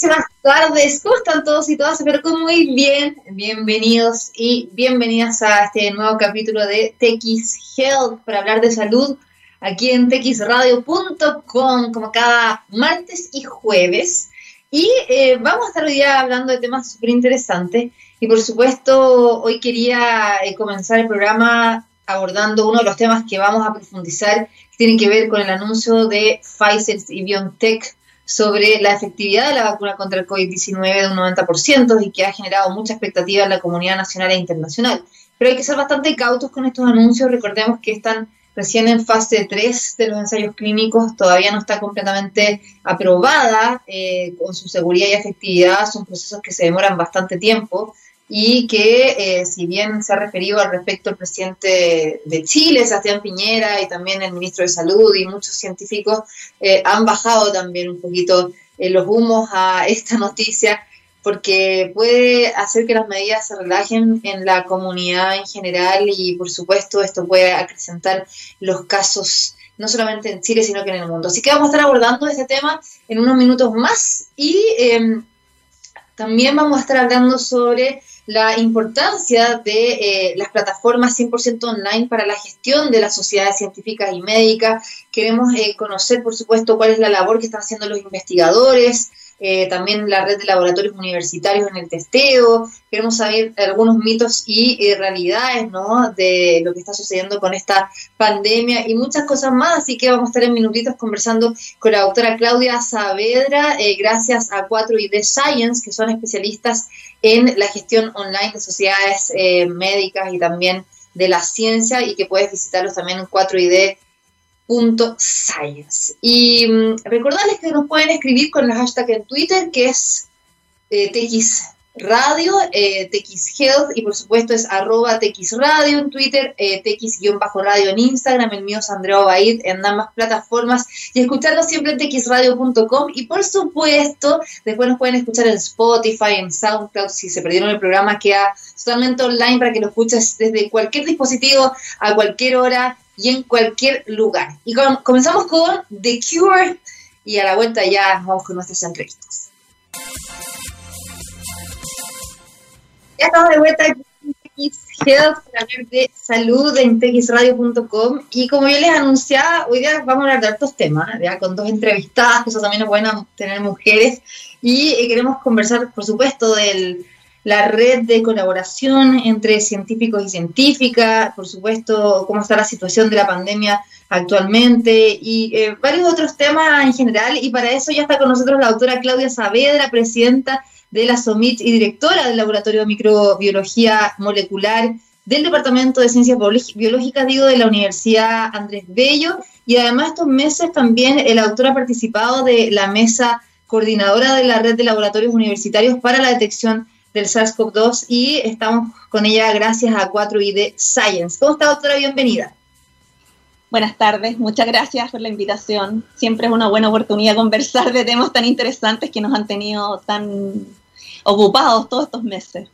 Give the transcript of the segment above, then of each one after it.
buenas tardes. ¿Cómo están todos y todas? Espero que muy bien. Bienvenidos y bienvenidas a este nuevo capítulo de TX Health para hablar de salud aquí en txradio.com como cada martes y jueves. Y eh, vamos a estar hoy día hablando de temas súper interesantes. Y por supuesto, hoy quería eh, comenzar el programa abordando uno de los temas que vamos a profundizar, que tiene que ver con el anuncio de Pfizer y BioNTech sobre la efectividad de la vacuna contra el COVID-19 de un 90% y que ha generado mucha expectativa en la comunidad nacional e internacional. Pero hay que ser bastante cautos con estos anuncios. Recordemos que están recién en fase 3 de los ensayos clínicos, todavía no está completamente aprobada eh, con su seguridad y efectividad. Son procesos que se demoran bastante tiempo y que eh, si bien se ha referido al respecto el presidente de Chile, Sebastián Piñera, y también el ministro de Salud y muchos científicos eh, han bajado también un poquito eh, los humos a esta noticia porque puede hacer que las medidas se relajen en la comunidad en general y por supuesto esto puede acrecentar los casos no solamente en Chile sino que en el mundo. Así que vamos a estar abordando este tema en unos minutos más y em, también vamos a estar hablando sobre la importancia de eh, las plataformas 100% online para la gestión de las sociedades científicas y médicas. Queremos eh, conocer, por supuesto, cuál es la labor que están haciendo los investigadores, eh, también la red de laboratorios universitarios en el testeo. Queremos saber algunos mitos y eh, realidades ¿no? de lo que está sucediendo con esta pandemia y muchas cosas más. Así que vamos a estar en minutitos conversando con la doctora Claudia Saavedra, eh, gracias a 4ID Science, que son especialistas en la gestión online de sociedades médicas y también de la ciencia y que puedes visitarlos también en 4ID Science. Y mm, recordarles que nos pueden escribir con el hashtag en Twitter, que es eh, TXRadio, eh, TXHealth, y por supuesto es arroba TXRadio en Twitter, eh, TX-radio en Instagram, el mío es Andrea Baid en ambas plataformas, y escucharnos siempre en TXRadio.com, y por supuesto, después nos pueden escuchar en Spotify, en SoundCloud, si se perdieron el programa, queda totalmente online para que lo escuches desde cualquier dispositivo, a cualquier hora, y en cualquier lugar. Y comenzamos con The Cure y a la vuelta ya vamos con nuestras entrevistas. Ya estamos de vuelta en TX Health para de salud en txradio.com y como yo les anunciaba, hoy día vamos a hablar de estos temas, ya con dos entrevistadas, que eso también es bueno tener mujeres y eh, queremos conversar, por supuesto, del la red de colaboración entre científicos y científicas, por supuesto, cómo está la situación de la pandemia actualmente y eh, varios otros temas en general. Y para eso ya está con nosotros la doctora Claudia Saavedra, presidenta de la SOMIT y directora del Laboratorio de Microbiología Molecular del Departamento de Ciencias Biológicas, digo, de la Universidad Andrés Bello. Y además estos meses también el autor ha participado de la mesa coordinadora de la red de laboratorios universitarios para la detección del SARS-CoV-2 y estamos con ella gracias a 4ID Science. ¿Cómo está, doctora? Bienvenida. Buenas tardes, muchas gracias por la invitación. Siempre es una buena oportunidad conversar de temas tan interesantes que nos han tenido tan ocupados todos estos meses.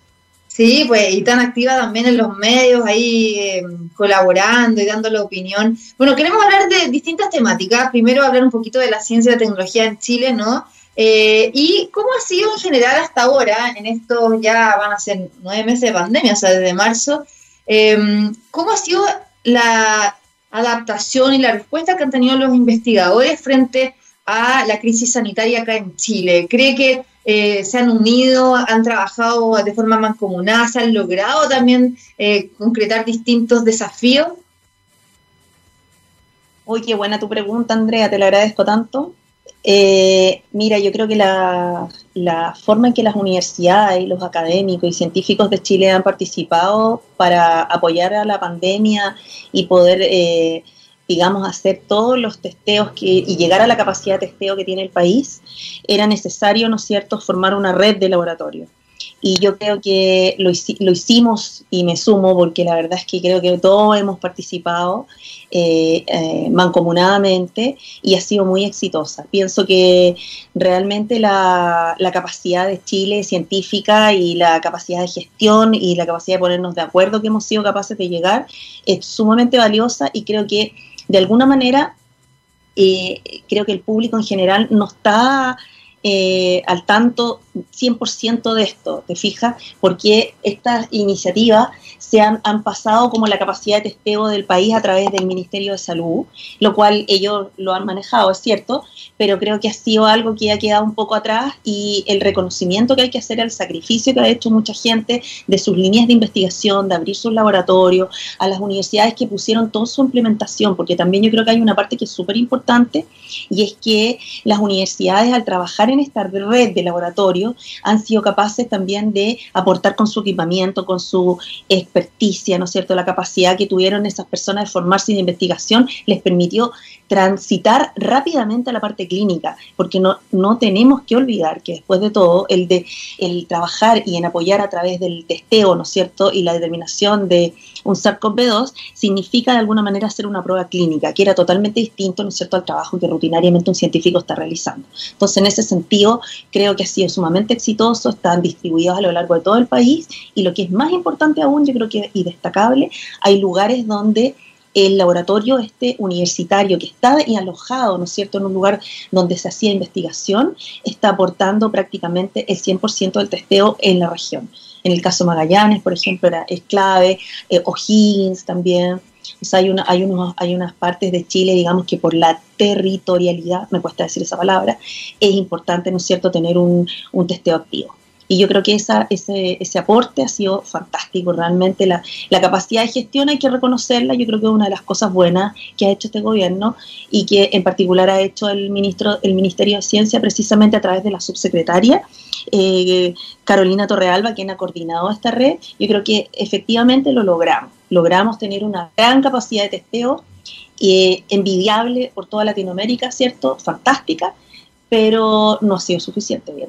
Sí, pues y tan activa también en los medios, ahí em, colaborando y dando la opinión. Bueno, queremos hablar de distintas temáticas. Primero hablar un poquito de la ciencia y la tecnología en Chile, ¿no? Eh, ¿Y cómo ha sido en general hasta ahora, en estos ya van a ser nueve meses de pandemia, o sea, desde marzo, em, cómo ha sido la adaptación y la respuesta que han tenido los investigadores frente a la crisis sanitaria acá en Chile? ¿Cree que eh, se han unido, han trabajado de forma mancomunada, se han logrado también eh, concretar distintos desafíos? Uy, qué buena tu pregunta, Andrea, te lo agradezco tanto. Eh, mira, yo creo que la, forma en que las universidades los académicos y científicos de Chile han participado para apoyar a la pandemia y poder, eh, digamos, hacer todos los testeos que, y llegar a la capacidad de testeo que tiene el país, era necesario, ¿no es cierto?, formar una red de laboratorios y yo creo que lo, lo, hicimos y me sumo porque la verdad es que creo que todos hemos participado eh, eh, mancomunadamente y ha sido muy exitosa. Pienso que realmente la, la, capacidad de Chile científica y la capacidad de gestión y la capacidad de ponernos de acuerdo que hemos sido capaces de llegar es sumamente valiosa y creo que de alguna manera eh, creo que el público en general no está eh, al tanto 100% de esto, ¿te fijas? Porque estas iniciativas se han, han, pasado como la capacidad de testeo del país a través del Ministerio de Salud, lo cual ellos lo han manejado, es cierto, pero creo que ha sido algo que ha quedado un poco atrás y el reconocimiento que hay que hacer al sacrificio que ha hecho mucha gente de sus líneas de investigación, de abrir sus laboratorios, a las universidades que pusieron toda su implementación, porque también yo creo que hay una parte que es súper importante y es que las universidades al trabajar en esta red de laboratorios han sido capaces también de aportar con su equipamiento, con su experticia, ¿no es cierto? La capacidad que tuvieron esas personas de formarse en investigación les permitió transitar rápidamente a la parte clínica, porque no, no tenemos que olvidar que después de todo, el de el trabajar y en apoyar a través del testeo, ¿no es cierto?, y la determinación de un SARS-CoV-2 significa de alguna manera hacer una prueba clínica, que era totalmente distinto, ¿no es cierto?, al trabajo que rutinariamente un científico está realizando. Entonces, en ese sentido, creo que ha sido sumamente exitoso, están distribuidos a lo largo de todo el país y lo que es más importante aún, yo creo que y destacable, hay lugares donde el laboratorio este universitario que está y alojado, ¿no es cierto?, en un lugar donde se hacía investigación, está aportando prácticamente el 100% del testeo en la región. En el caso Magallanes, por ejemplo, era, es clave, eh, O'Higgins también. O sea, hay, una, hay, unos, hay unas partes de Chile, digamos, que por la territorialidad, me cuesta decir esa palabra, es importante, ¿no es cierto?, tener un, un testeo activo. Y yo creo que esa, ese, ese aporte ha sido fantástico, realmente la, la, capacidad de gestión hay que reconocerla, yo creo que es una de las cosas buenas que ha hecho este gobierno y que en particular ha hecho el, ministro, el Ministerio de Ciencia precisamente a través de la subsecretaria eh, Carolina Torrealba, quien ha coordinado esta red, yo creo que efectivamente lo logramos, logramos tener una gran capacidad de testeo eh, envidiable por toda Latinoamérica, ¿cierto? Fantástica, pero no ha sido suficiente, bien.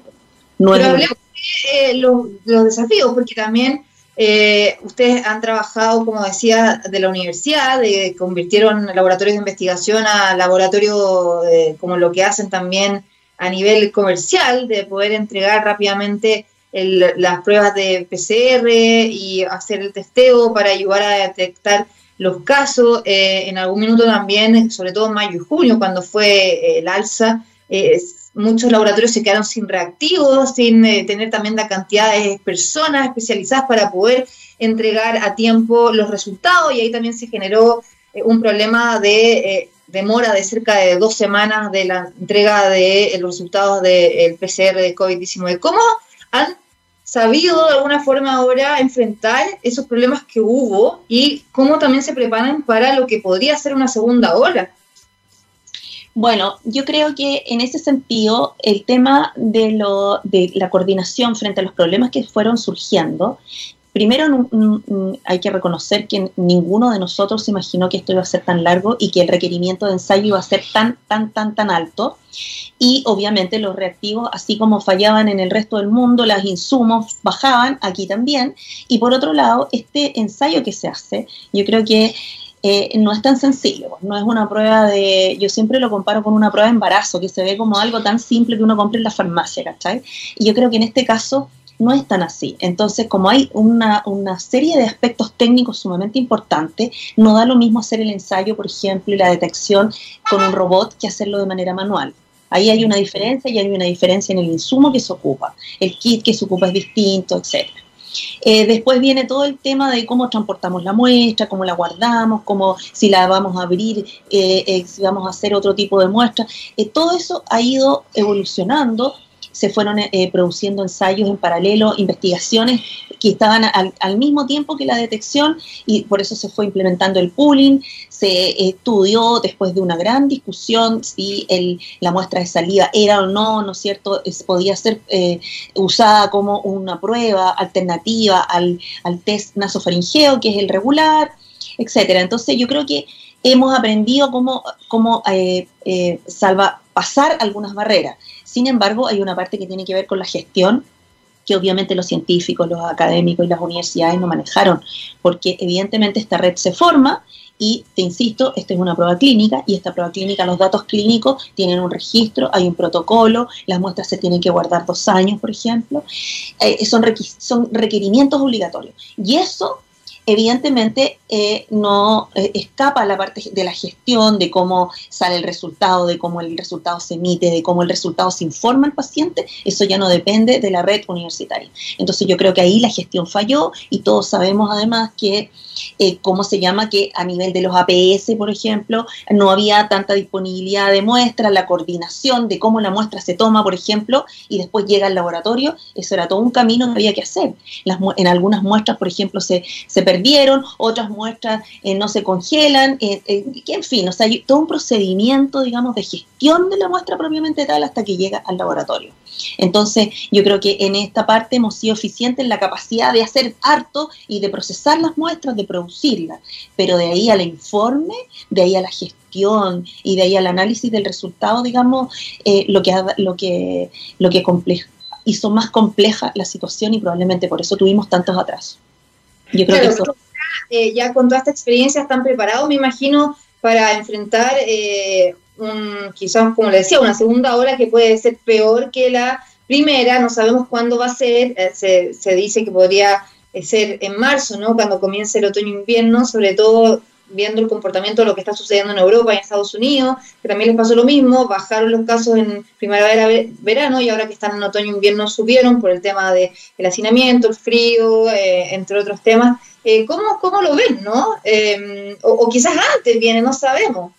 No eh, los, desafíos, porque también eh, ustedes han trabajado, como decía, de la universidad, de, convirtieron laboratorios de investigación a laboratorio como lo que hacen también a nivel comercial, de poder entregar rápidamente las pruebas de PCR y hacer el testeo para ayudar a detectar los casos. Eh, en algún minuto también, sobre todo en mayo y junio, cuando fue el alza, muchos laboratorios se quedaron sin reactivos, sin eh, tener también la cantidad de personas especializadas para poder entregar a tiempo los resultados y ahí también se generó eh, un problema de eh, demora de cerca de dos semanas de la entrega de los resultados del PCR de COVID-19. ¿Cómo han sabido de alguna forma ahora enfrentar esos problemas que hubo y cómo también se preparan para lo que podría ser una segunda ola? Bueno, yo creo que en ese sentido el tema de, lo, de la coordinación frente a los problemas que fueron surgiendo, primero hay que reconocer que ninguno de nosotros se imaginó que esto iba a ser tan largo y que el requerimiento de ensayo iba a ser tan, tan, tan, tan alto. Y obviamente los reactivos, así como fallaban en el resto del mundo, los insumos bajaban aquí también. Y por otro lado, este ensayo que se hace, yo creo que eh, no es tan sencillo, no es una prueba de, yo siempre lo comparo con una prueba de embarazo, que se ve como algo tan simple que uno compra en la farmacia, ¿cachai? Y yo creo que en este caso no es tan así. Entonces, como hay una, una, serie de aspectos técnicos sumamente importantes, no da lo mismo hacer el ensayo, por ejemplo, y la detección con un robot que hacerlo de manera manual. Ahí hay una diferencia y hay una diferencia en el insumo que se ocupa. El kit que se ocupa es distinto, etcétera. Eh, después viene todo el tema de cómo transportamos la muestra, cómo la guardamos, cómo si la vamos a abrir, eh, eh, si vamos a hacer otro tipo de muestra. todo eso ha ido evolucionando se fueron eh, produciendo ensayos en paralelo, investigaciones que estaban al, mismo tiempo que la detección y por eso se fue implementando el pooling, se estudió después de una gran discusión si el, la muestra de salida era o no, ¿no es cierto?, podía ser eh, usada como una prueba alternativa al, al test nasofaringeo, que es el regular, etcétera. Entonces yo creo que hemos aprendido cómo, cómo eh, salva, pasar algunas barreras. Sin embargo, hay una parte que tiene que ver con la gestión que obviamente los científicos, los académicos y las universidades no manejaron, porque evidentemente esta red se forma y, te insisto, esta es una prueba clínica y esta prueba clínica, los datos clínicos tienen un registro, hay un protocolo, las muestras se tienen que guardar dos años, por ejemplo, eh, son, son requerimientos obligatorios. Y eso evidentemente eh, no eh, escapa la parte de la gestión, de cómo sale el resultado, de cómo el resultado se emite, de cómo el resultado se informa al paciente, eso ya no depende de la red universitaria. Entonces yo creo que ahí la gestión falló y todos sabemos además que, eh, ¿cómo se llama? Que a nivel de los APS, por ejemplo, no había tanta disponibilidad de muestras, la coordinación de cómo la muestra se toma, por ejemplo, y después llega al laboratorio, eso era todo un camino que había que hacer. en algunas muestras, por ejemplo, se, se perdieron, otras muestras eh, no se congelan, eh, eh, en fin, o sea, hay todo un procedimiento, digamos, de gestión de la muestra propiamente tal hasta que llega al laboratorio. Entonces, yo creo que en esta parte hemos sido eficientes en la capacidad de hacer harto y de procesar las muestras, de producirlas, pero de ahí al informe, de ahí a la gestión y de ahí al análisis del resultado, digamos, lo que lo que lo que hizo más compleja la situación y probablemente por eso tuvimos tantos atrasos. Yo creo que eso. eh, ya con toda esta experiencia están preparados, me imagino, para enfrentar eh, un, quizás, como le decía, una segunda ola que puede ser peor que la primera, no sabemos cuándo va a ser, eh, se, se, dice que podría ser en marzo, ¿no? Cuando comience el otoño-invierno, sobre todo viendo el comportamiento de lo que está sucediendo en Europa y en Estados Unidos, que también les pasó lo mismo, bajaron los casos en primavera-verano y ahora que están en otoño-invierno subieron por el tema del hacinamiento, el frío, entre otros temas. Eh, ¿cómo, lo ven, no? Em, o, quizás antes viene, no sabemos.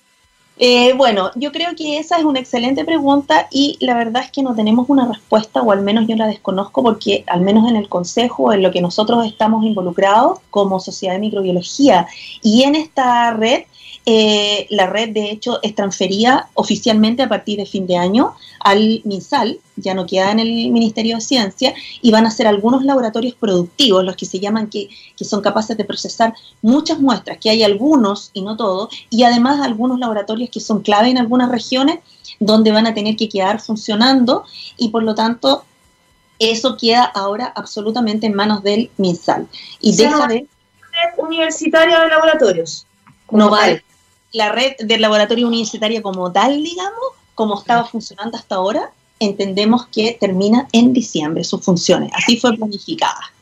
Eh, bueno, yo creo que esa es una excelente pregunta y la verdad es que no tenemos una respuesta, o al menos yo la desconozco, porque al menos en el Consejo, en lo que nosotros estamos involucrados como Sociedad de Microbiología y en esta red, eh, la red de hecho es transferida oficialmente a partir de fin de año al MinSal, ya no queda en el Ministerio de Ciencia, y van a ser algunos laboratorios productivos, los que se llaman que, que son capaces de procesar muchas muestras, que hay algunos y no todos, y además algunos laboratorios que son clave en algunas regiones donde van a tener que quedar funcionando y por lo tanto eso queda ahora absolutamente en manos del MinSal. Y deja de... Universitaria de laboratorios. No vale la red del laboratorio universitaria como tal, digamos, como estaba funcionando hasta ahora, entendemos que termina en diciembre sus funciones. Así fue planificada.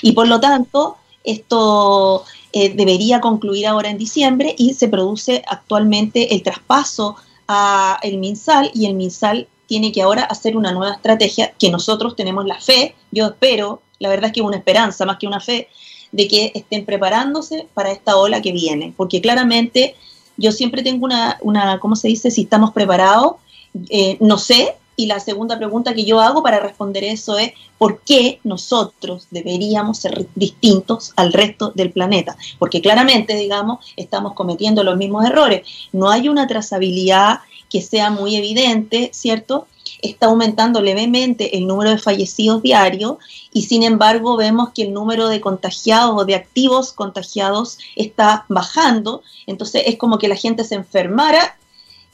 Y por lo tanto, esto eh, debería concluir ahora en diciembre y se produce actualmente el traspaso a el MinSal y el MinSal tiene que ahora hacer una nueva estrategia que nosotros tenemos la fe, yo espero, la verdad es que una esperanza más que una fe, de que estén preparándose para esta ola que viene, porque claramente yo siempre tengo una, una ¿cómo se dice? Si estamos preparados, eh, no sé. Y la segunda pregunta que yo hago para responder eso es, ¿por qué nosotros deberíamos ser distintos al resto del planeta? Porque claramente, digamos, estamos cometiendo los mismos errores. No hay una trazabilidad que sea muy evidente, ¿cierto? Está aumentando levemente el número de fallecidos diarios y sin embargo vemos que el número de contagiados o de activos contagiados está bajando. Entonces es como que la gente se enfermara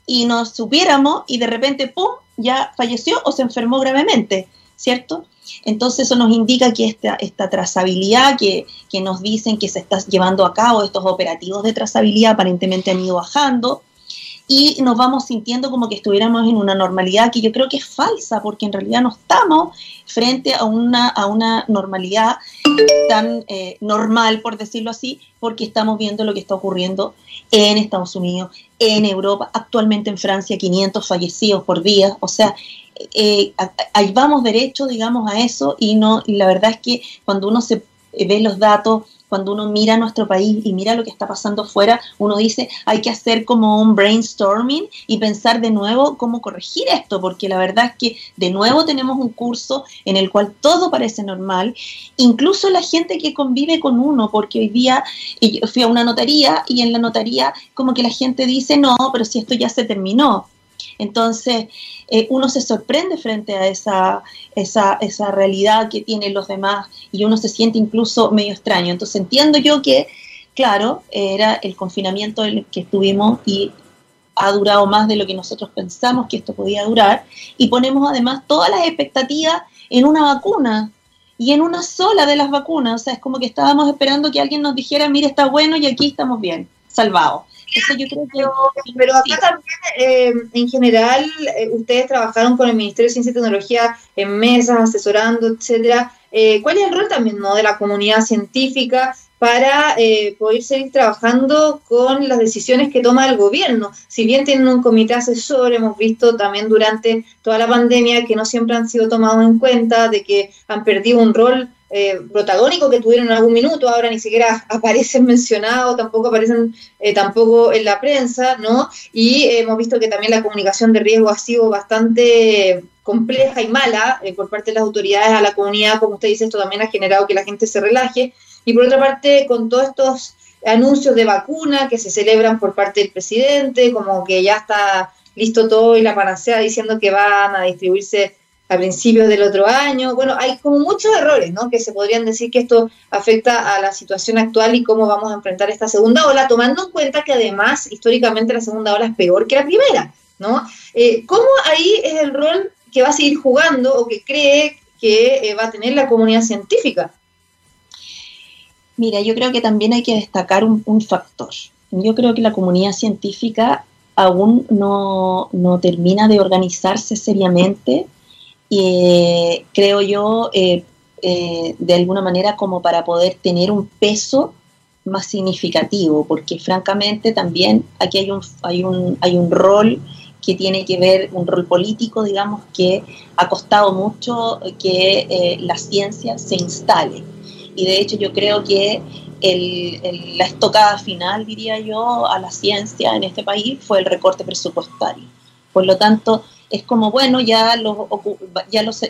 y nos supiéramos y de repente, ¡pum!, ya falleció o se enfermó gravemente, ¿cierto? Entonces eso nos indica que esta, esta trazabilidad que, que, nos dicen que se está llevando a cabo, estos operativos de trazabilidad aparentemente han ido bajando, y nos vamos sintiendo como que estuviéramos en una normalidad que yo creo que es falsa, porque en realidad no estamos frente a una, a una normalidad tan eh, normal, por decirlo así, porque estamos viendo lo que está ocurriendo en Estados Unidos, en Europa, actualmente en Francia, 500 fallecidos por día, o sea, eh, ahí vamos derecho, digamos, a eso, y, no, y la verdad es que cuando uno se ve los datos, cuando uno mira nuestro país y mira lo que está pasando fuera, uno dice, hay que hacer como un brainstorming y pensar de nuevo cómo corregir esto, porque la verdad es que de nuevo tenemos un curso en el cual todo parece normal, incluso la gente que convive con uno, porque hoy día fui a una notaría y en la notaría como que la gente dice, no, pero si esto ya se terminó. Entonces, eh, uno se sorprende frente a esa, esa, esa realidad que tienen los demás y uno se siente incluso medio extraño. Entonces, entiendo yo que, claro, era el confinamiento en el que estuvimos y ha durado más de lo que nosotros pensamos que esto podía durar y ponemos además todas las expectativas en una vacuna y en una sola de las vacunas. O sea, es como que estábamos esperando que alguien nos dijera, mire, está bueno y aquí estamos bien, salvados pero, acá también, eh, en general, eh, ustedes trabajaron con el Ministerio de Ciencia y Tecnología en mesas, asesorando, etcétera. Eh, ¿Cuál es el rol también ¿no? de la comunidad científica para eh, poder seguir trabajando con las decisiones que toma el gobierno. Si bien tienen un comité asesor, hemos visto también durante toda la pandemia que no siempre han sido tomados en cuenta, de que han perdido un rol eh, protagónico que tuvieron en algún minuto, ahora ni siquiera aparecen mencionados, tampoco aparecen eh, tampoco en la prensa, ¿no? Y hemos visto que también la comunicación de riesgo ha sido bastante compleja y mala por parte de las autoridades a la comunidad, como usted dice, esto también ha generado que la gente se relaje y por otra parte, con todos estos anuncios de vacuna que se celebran por parte del presidente, como que ya está listo todo y la panacea diciendo que van a distribuirse a principios del otro año. Bueno, hay como muchos errores, ¿no? Que se podrían decir que esto afecta a la situación actual y cómo vamos a enfrentar esta segunda ola, tomando en cuenta que además históricamente la segunda ola es peor que la primera, ¿no? Eh, ¿Cómo ahí es el rol que va a seguir jugando o que cree que eh, va a tener la comunidad científica? Mira, yo creo que también hay que destacar un, factor. Yo creo que la comunidad científica aún no, termina de organizarse seriamente y eh, creo yo eh, eh, de alguna manera como para poder tener un peso más significativo, porque francamente también aquí hay un, hay un, hay un rol que tiene que ver, un rol político, digamos, que ha costado mucho que la ciencia se instale y de hecho yo creo que la estocada final, diría yo, a la ciencia en este país fue el recorte presupuestario. Por lo tanto, es como, bueno, ya los, ya los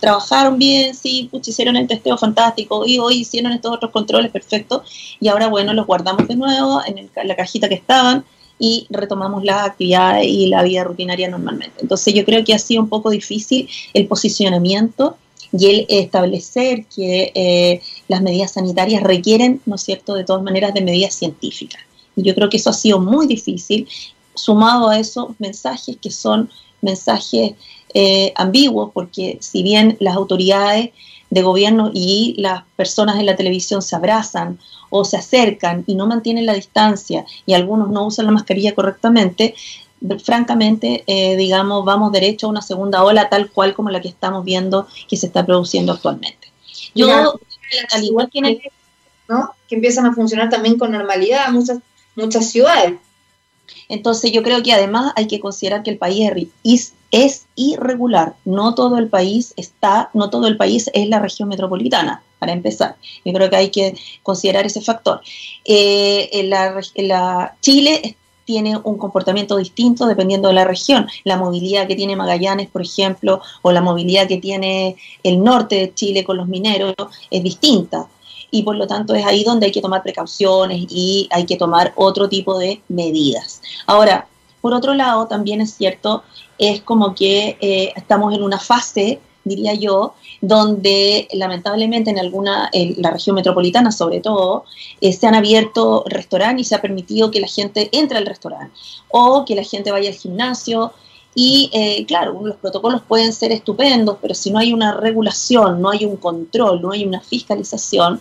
trabajaron bien, sí, hicieron el testeo fantástico y hoy hicieron estos otros controles perfectos y ahora, bueno, los guardamos de nuevo en la cajita que estaban y retomamos las actividades y la vida rutinaria normalmente. Entonces yo creo que ha sido un poco difícil el posicionamiento y el establecer que eh, las medidas sanitarias requieren, ¿no es cierto?, de todas maneras de medidas científicas. Y yo creo que eso ha sido muy difícil, sumado a esos mensajes que son mensajes eh, ambiguos, porque si bien las autoridades de gobierno y las personas en la televisión se abrazan o se acercan y no mantienen la distancia y algunos no usan la mascarilla correctamente, francamente, eh, digamos, vamos derecho a una segunda ola tal cual como la que estamos viendo que se está produciendo actualmente. Yo, al igual que en el... ¿no? Que empiezan a funcionar también con normalidad muchas, muchas ciudades. Entonces yo creo que además hay que considerar que el país es, es irregular. No todo el país está, no todo el país es la región metropolitana, para empezar. Yo creo que hay que considerar ese factor. Eh, la, la, Chile tiene un comportamiento distinto dependiendo de la región. La movilidad que tiene Magallanes, por ejemplo, o la movilidad que tiene el norte de Chile con los mineros es distinta. Y por lo tanto es ahí donde hay que tomar precauciones y hay que tomar otro tipo de medidas. Ahora, por otro lado, también es cierto, es como que eh, estamos en una fase diría yo, donde lamentablemente en alguna, en la región metropolitana sobre todo, eh, se han abierto restaurantes y se ha permitido que la gente entre al restaurante o que la gente vaya al gimnasio. Y eh, claro, los protocolos pueden ser estupendos, pero si no hay una regulación, no hay un control, no hay una fiscalización,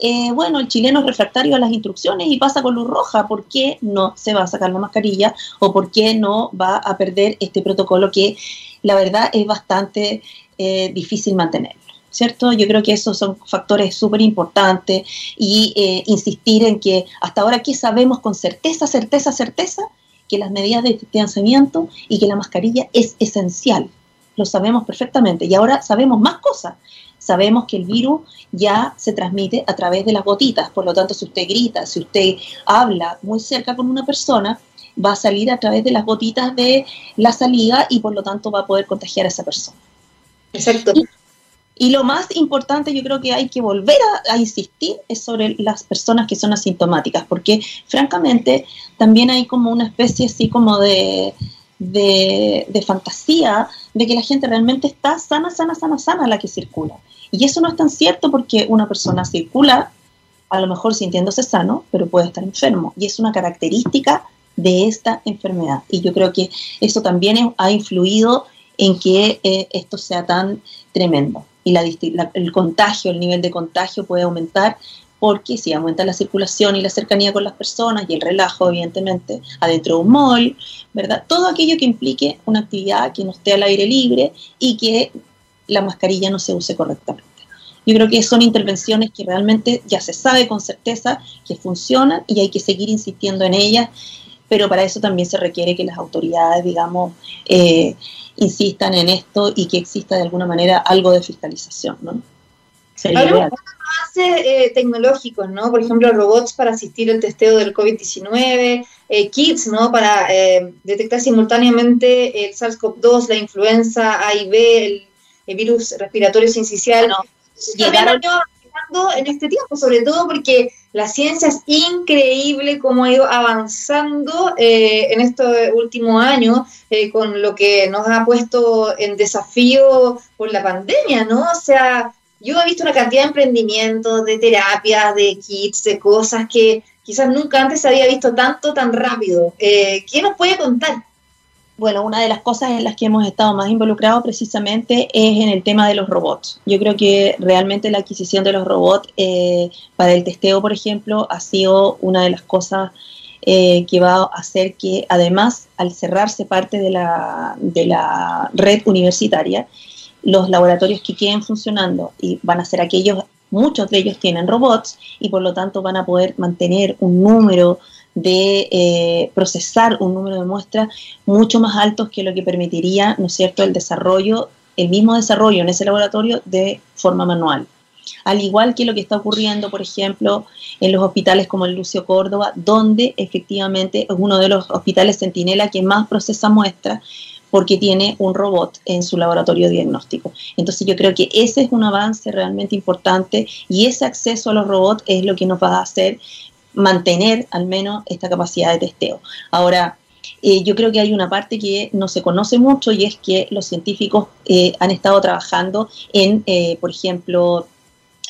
eh, bueno, el chileno es refractario a las instrucciones y pasa con luz roja. ¿Por qué no se va a sacar la mascarilla o por qué no va a perder este protocolo que la verdad es bastante eh, difícil mantenerlo. ¿Cierto? Yo creo que esos son factores súper importantes y eh, insistir en que hasta ahora aquí sabemos con certeza, certeza, certeza que las medidas de distanciamiento y que la mascarilla es esencial. Lo sabemos perfectamente y ahora sabemos más cosas. Sabemos que el virus ya se transmite a través de las gotitas, por lo tanto si usted grita, si usted habla muy cerca con una persona, va a salir a través de las gotitas de la saliva y por lo tanto va a poder contagiar a esa persona. Exacto. Y, lo más importante, yo creo que hay que volver a, insistir, es sobre las personas que son asintomáticas, porque francamente también hay como una especie así como de, de, fantasía de que la gente realmente está sana, sana, sana, sana la que circula. Y eso no es tan cierto porque una persona circula a lo mejor sintiéndose sano, pero puede estar enfermo. Y es una característica de esta enfermedad. Y yo creo que eso también ha influido en que eh, esto sea tan tremendo. Y la, el contagio, el nivel de contagio puede aumentar porque si aumenta la circulación y la cercanía con las personas y el relajo, evidentemente, adentro de un mall, ¿verdad? Todo aquello que implique una actividad que no esté al aire libre y que la mascarilla no se use correctamente. Yo creo que son intervenciones que realmente ya se sabe con certeza que funcionan y hay que seguir insistiendo en ellas, pero para eso también se requiere que las autoridades, digamos, eh, insistan en esto y que exista de alguna manera algo de fiscalización, ¿no? Hablamos avances eh, tecnológicos, ¿no? Por ejemplo, robots para asistir al testeo del COVID-19, eh, kits, ¿no? Para eh, detectar simultáneamente el SARS-CoV-2, la influenza A y B, el, virus respiratorio sincicial. No, llegaron en este tiempo, sobre todo porque la ciencia es increíble cómo ha ido avanzando eh, en estos últimos años con lo que nos ha puesto en desafío por la pandemia, ¿no? O sea, yo he visto una cantidad de emprendimientos, de terapias, de kits, de cosas que quizás nunca antes se había visto tanto, tan rápido. Eh, ¿Qué nos puede contar? Bueno, una de las cosas en las que hemos estado más involucrados precisamente es en el tema de los robots. Yo creo que realmente la adquisición de los robots eh, para el testeo, por ejemplo, ha sido una de las cosas eh, que va a hacer que, además, al cerrarse parte de la, de la red universitaria, los laboratorios que queden funcionando y van a ser aquellos, muchos de ellos tienen robots y por lo tanto van a poder mantener un número de eh, procesar un número de muestras mucho más altos que lo que permitiría, ¿no es cierto?, el desarrollo, el mismo desarrollo en ese laboratorio de forma manual. Al igual que lo que está ocurriendo, por ejemplo, en los hospitales como el Lucio Córdoba, donde efectivamente es uno de los hospitales centinela que más procesa muestras, porque tiene un robot en su laboratorio diagnóstico. Entonces yo creo que ese es un avance realmente importante y ese acceso a los robots es lo que nos va a hacer mantener al menos esta capacidad de testeo. Ahora, eh, yo creo que hay una parte que no se conoce mucho y es que los científicos eh, han estado trabajando en, eh, por ejemplo,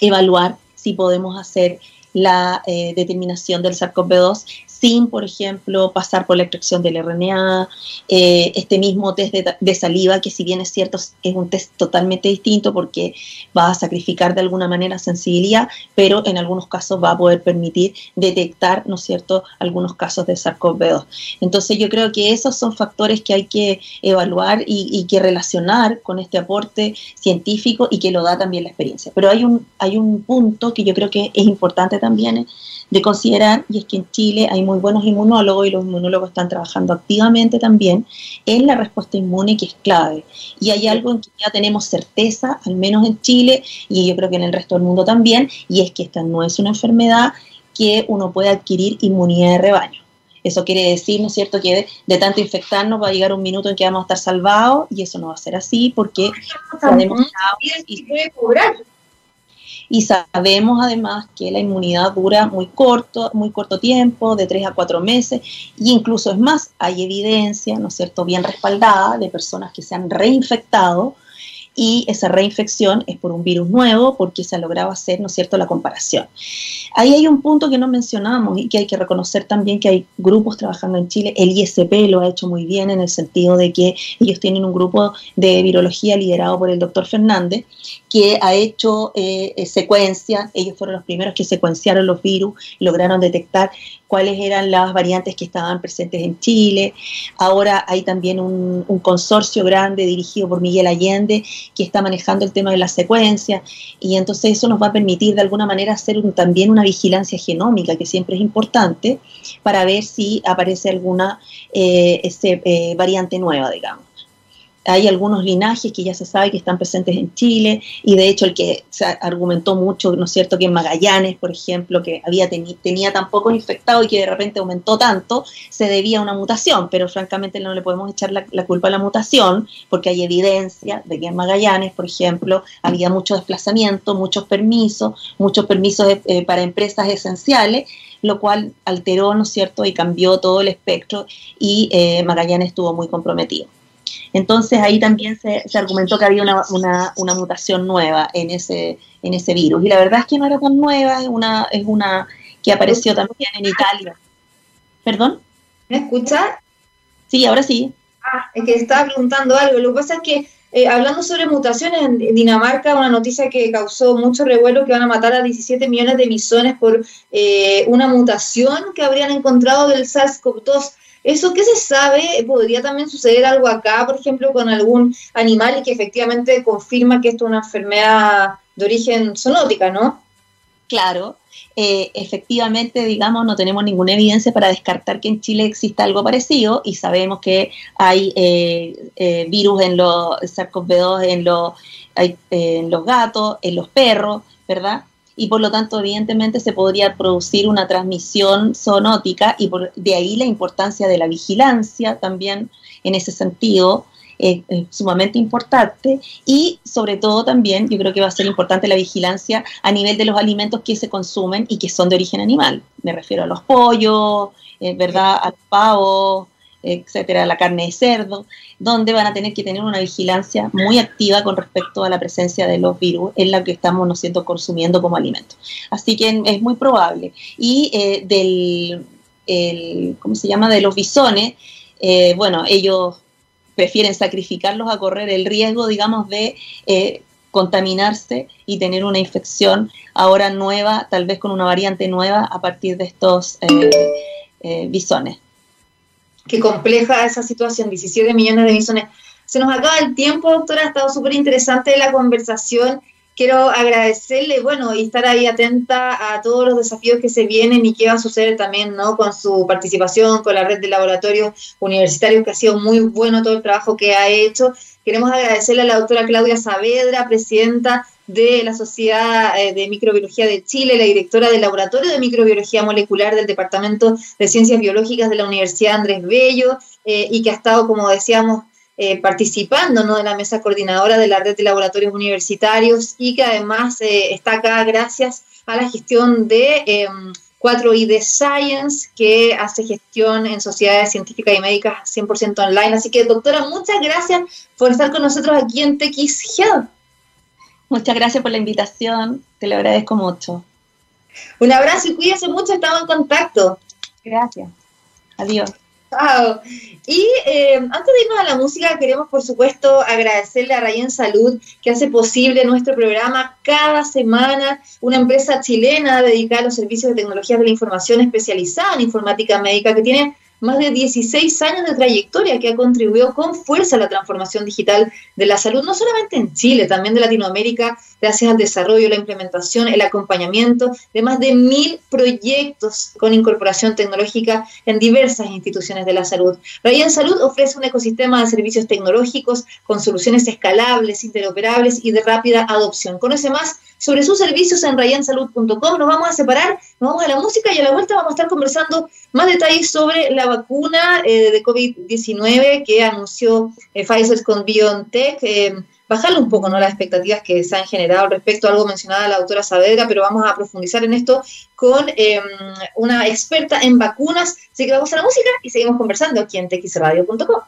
evaluar si podemos hacer la determinación del SARS-CoV-2 sin, por ejemplo, pasar por la extracción del RNA, eh, este mismo test de, saliva, que si bien es cierto, es un test totalmente distinto porque va a sacrificar de alguna manera sensibilidad, pero en algunos casos va a poder permitir detectar, ¿no es cierto?, algunos casos de SARS-CoV-2. Entonces yo creo que esos son factores que hay que evaluar y, que relacionar con este aporte científico y que lo da también la experiencia. Pero hay un, hay un punto que yo creo que es importante también de considerar y es que en Chile hay muy buenos inmunólogos y los inmunólogos están trabajando activamente también en la respuesta inmune que es clave. Y hay algo en que ya tenemos certeza, al menos en Chile y yo creo que en el resto del mundo también, y es que esta no es una enfermedad que uno puede adquirir inmunidad de rebaño. Eso quiere decir, ¿no es cierto?, que de, de, tanto infectarnos va a llegar un minuto en que vamos a estar salvados y eso no va a ser así porque se ha demostrado y, sabemos además que la inmunidad dura muy corto, muy corto tiempo, de 3 a 4 meses, y incluso es más, hay evidencia, ¿no es cierto?, bien respaldada de personas que se han reinfectado y esa reinfección es por un virus nuevo porque se ha logrado hacer, ¿no es cierto?, la comparación. Ahí hay un punto que no mencionamos y que hay que reconocer también que hay grupos trabajando en Chile. El ISP lo ha hecho muy bien en el sentido de que ellos tienen un grupo de virología liderado por el doctor Fernández que ha hecho eh, eh, secuencia, ellos fueron los primeros que secuenciaron los virus, lograron detectar cuáles eran las variantes que estaban presentes en Chile. Ahora hay también un, consorcio grande dirigido por Miguel Allende que está manejando el tema de la secuencia y entonces eso nos va a permitir de alguna manera hacer también una vigilancia genómica que siempre es importante para ver si aparece alguna eh, eh variante nueva, digamos hay algunos linajes que ya se sabe que están presentes en Chile y de hecho el que se argumentó mucho, ¿no es cierto?, que en Magallanes, por ejemplo, que había tenía tan poco infectado y que de repente aumentó tanto, se debía a una mutación, pero francamente no le podemos echar la, culpa a la mutación porque hay evidencia de que en Magallanes, por ejemplo, había mucho desplazamiento, muchos permisos, muchos permisos eh, para empresas esenciales lo cual alteró, ¿no es cierto?, y cambió todo el espectro y eh, Magallanes estuvo muy comprometido. Entonces ahí también se, argumentó que había una, mutación nueva en ese, en ese virus. Y la verdad es que no era tan nueva, es una, es una que apareció también en Italia. ¿Perdón? ¿Me escuchas? Sí, ahora sí. Ah, es que estaba preguntando algo. Lo que pasa es que eh, hablando sobre mutaciones en Dinamarca, una noticia que causó mucho revuelo, que van a matar a 17 millones de misones por eh, una mutación que habrían encontrado del SARS-CoV-2. ¿Eso qué se sabe? ¿Podría también suceder algo acá, por ejemplo, con algún animal y que efectivamente confirma que esto es una enfermedad de origen zoonótica, ¿no? Claro, eh, efectivamente, digamos, no tenemos ninguna evidencia para descartar que en Chile exista algo parecido y sabemos que hay eh, eh, virus en los SARS-CoV-2 en los, en los gatos, en los perros, ¿verdad? Y por lo tanto, evidentemente, se podría producir una transmisión zoonótica y por, de ahí la importancia de la vigilancia también en ese sentido, es, sumamente importante y sobre todo también yo creo que va a ser importante la vigilancia a nivel de los alimentos que se consumen y que son de origen animal. Me refiero a los pollos, eh, ¿verdad? Al pavo, etcétera, la carne de cerdo, donde van a tener que tener una vigilancia muy activa con respecto a la presencia de los virus en la que estamos ¿no siento, consumiendo como alimento. Así que es muy probable. Y eh, del, el, ¿cómo se llama?, de los bisones, eh, bueno, ellos prefieren sacrificarlos a correr el riesgo, digamos, de eh, contaminarse y tener una infección ahora nueva, tal vez con una variante nueva a partir de estos eh, bisones. Qué compleja esa situación, 17 millones de bisones. Se nos acaba el tiempo, doctora, ha estado súper interesante la conversación quiero agradecerle, bueno, y estar ahí atenta a todos los desafíos que se vienen y qué va a suceder también, ¿no? Con su participación, con la red de laboratorios universitarios, que ha sido muy bueno todo el trabajo que ha hecho. Queremos agradecerle a la doctora Claudia Saavedra, presidenta de la Sociedad eh, de Microbiología de Chile, la directora del Laboratorio de Microbiología Molecular del Departamento de Ciencias Biológicas de la Universidad Andrés Bello, eh, y que ha estado, como decíamos, eh, participando ¿no? de la mesa coordinadora de la red de laboratorios universitarios y que además está acá gracias a la gestión de 4ID em, Science, que hace gestión en sociedades científicas y médicas 100% online. Así que, doctora, muchas gracias por estar con nosotros aquí en TX Health. Muchas gracias por la invitación, te lo agradezco mucho. Un abrazo y cuídese mucho, estamos en contacto. Gracias. Adiós. Y eh, antes de irnos a la música, queremos por supuesto agradecerle a Rayen Salud que hace posible nuestro programa cada semana, una empresa chilena dedicada a los servicios de tecnologías de la información especializada en informática médica que tiene más de 16 años de trayectoria que ha contribuido con fuerza a la transformación digital de la salud, no solamente en Chile, también de Latinoamérica, gracias al desarrollo, la implementación, el acompañamiento de más de mil proyectos con incorporación tecnológica en diversas instituciones de la salud. Ryan Salud ofrece un ecosistema de servicios tecnológicos con soluciones escalables, interoperables y de rápida adopción. Conoce más sobre sus servicios en rayansalud.com. Nos vamos a separar, nos vamos a la música y a la vuelta vamos a estar conversando más detalles sobre la vacuna eh, de COVID-19 que anunció eh, Pfizer con BioNTech. Eh, bajarle un poco ¿no? las expectativas que se han generado respecto a algo mencionado la doctora Saavedra, pero vamos a profundizar en esto con em, una experta en vacunas. Así que vamos a la música y seguimos conversando aquí en texradio.com.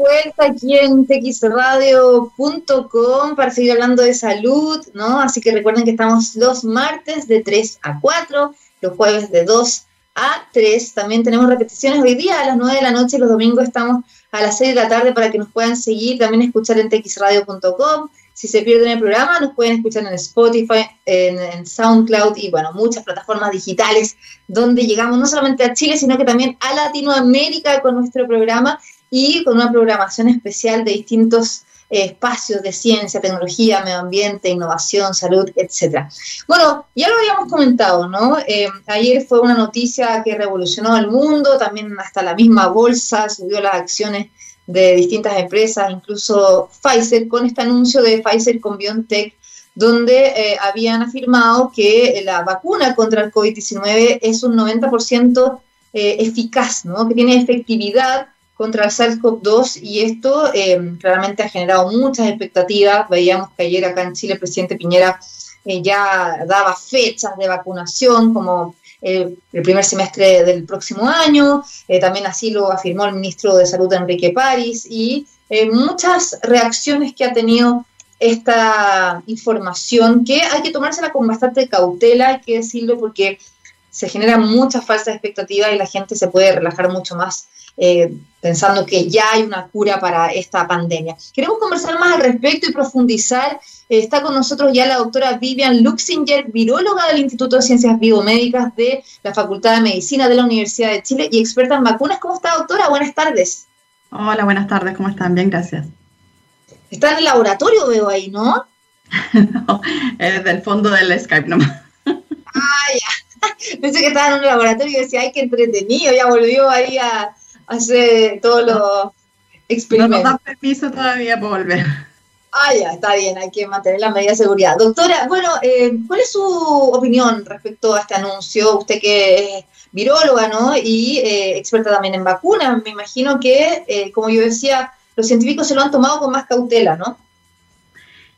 vuelta aquí en texradio.com para seguir hablando de salud, ¿no? Así que recuerden que estamos los martes de 3 a 4, los jueves de 2 a 3. También tenemos repeticiones hoy día a las 9 de la noche, los domingos estamos a las 6 de la tarde para que nos puedan seguir, también escuchar en texradio.com. Si se pierden el programa, nos pueden escuchar en Spotify, en, SoundCloud y, bueno, muchas plataformas digitales donde llegamos no solamente a Chile, sino que también a Latinoamérica con nuestro programa y con una programación especial de distintos espacios de ciencia, tecnología, medio ambiente, innovación, salud, etcétera. Bueno, ya lo habíamos comentado, ¿no? Eh, ayer fue una noticia que revolucionó el mundo, también hasta la misma bolsa subió las acciones de distintas empresas, incluso Pfizer, con este anuncio de Pfizer con BioNTech, donde eh, habían afirmado que la vacuna contra el COVID-19 es un 90% eficaz, ¿no? Que tiene efectividad contra el SARS-CoV-2 y esto eh, claramente ha generado muchas expectativas. Veíamos que ayer acá en Chile el presidente Piñera eh, ya daba fechas de vacunación como eh, el primer semestre del próximo año, también así lo afirmó el ministro de Salud Enrique París y muchas reacciones que ha tenido esta información que hay que tomársela con bastante cautela, hay que decirlo porque se generan muchas falsas expectativas y la gente se puede relajar mucho más eh, pensando que ya hay una cura para esta pandemia. Queremos conversar más al respecto y profundizar. Eh, está con nosotros ya la doctora Vivian Luxinger, viróloga del Instituto de Ciencias Biomédicas de la Facultad de Medicina de la Universidad de Chile y experta en vacunas. ¿Cómo está, doctora? Buenas tardes. Hola, buenas tardes. ¿Cómo están? Bien, gracias. Está en el laboratorio, veo ahí, ¿no? no, es del fondo del Skype nomás. ah, ya. Pensé que estaba en un laboratorio y decía, ay, qué entretenido, ya volvió ahí a, hacer todos los experimentos. No nos dan permiso todavía para volver. Ah, ya, está bien, hay que mantener las medidas de seguridad. Doctora, bueno, eh, ¿cuál es su opinión respecto a este anuncio? Usted que es viróloga, ¿no? Y eh, experta también en vacunas, me imagino que, eh, como yo decía, los científicos se lo han tomado con más cautela, ¿no?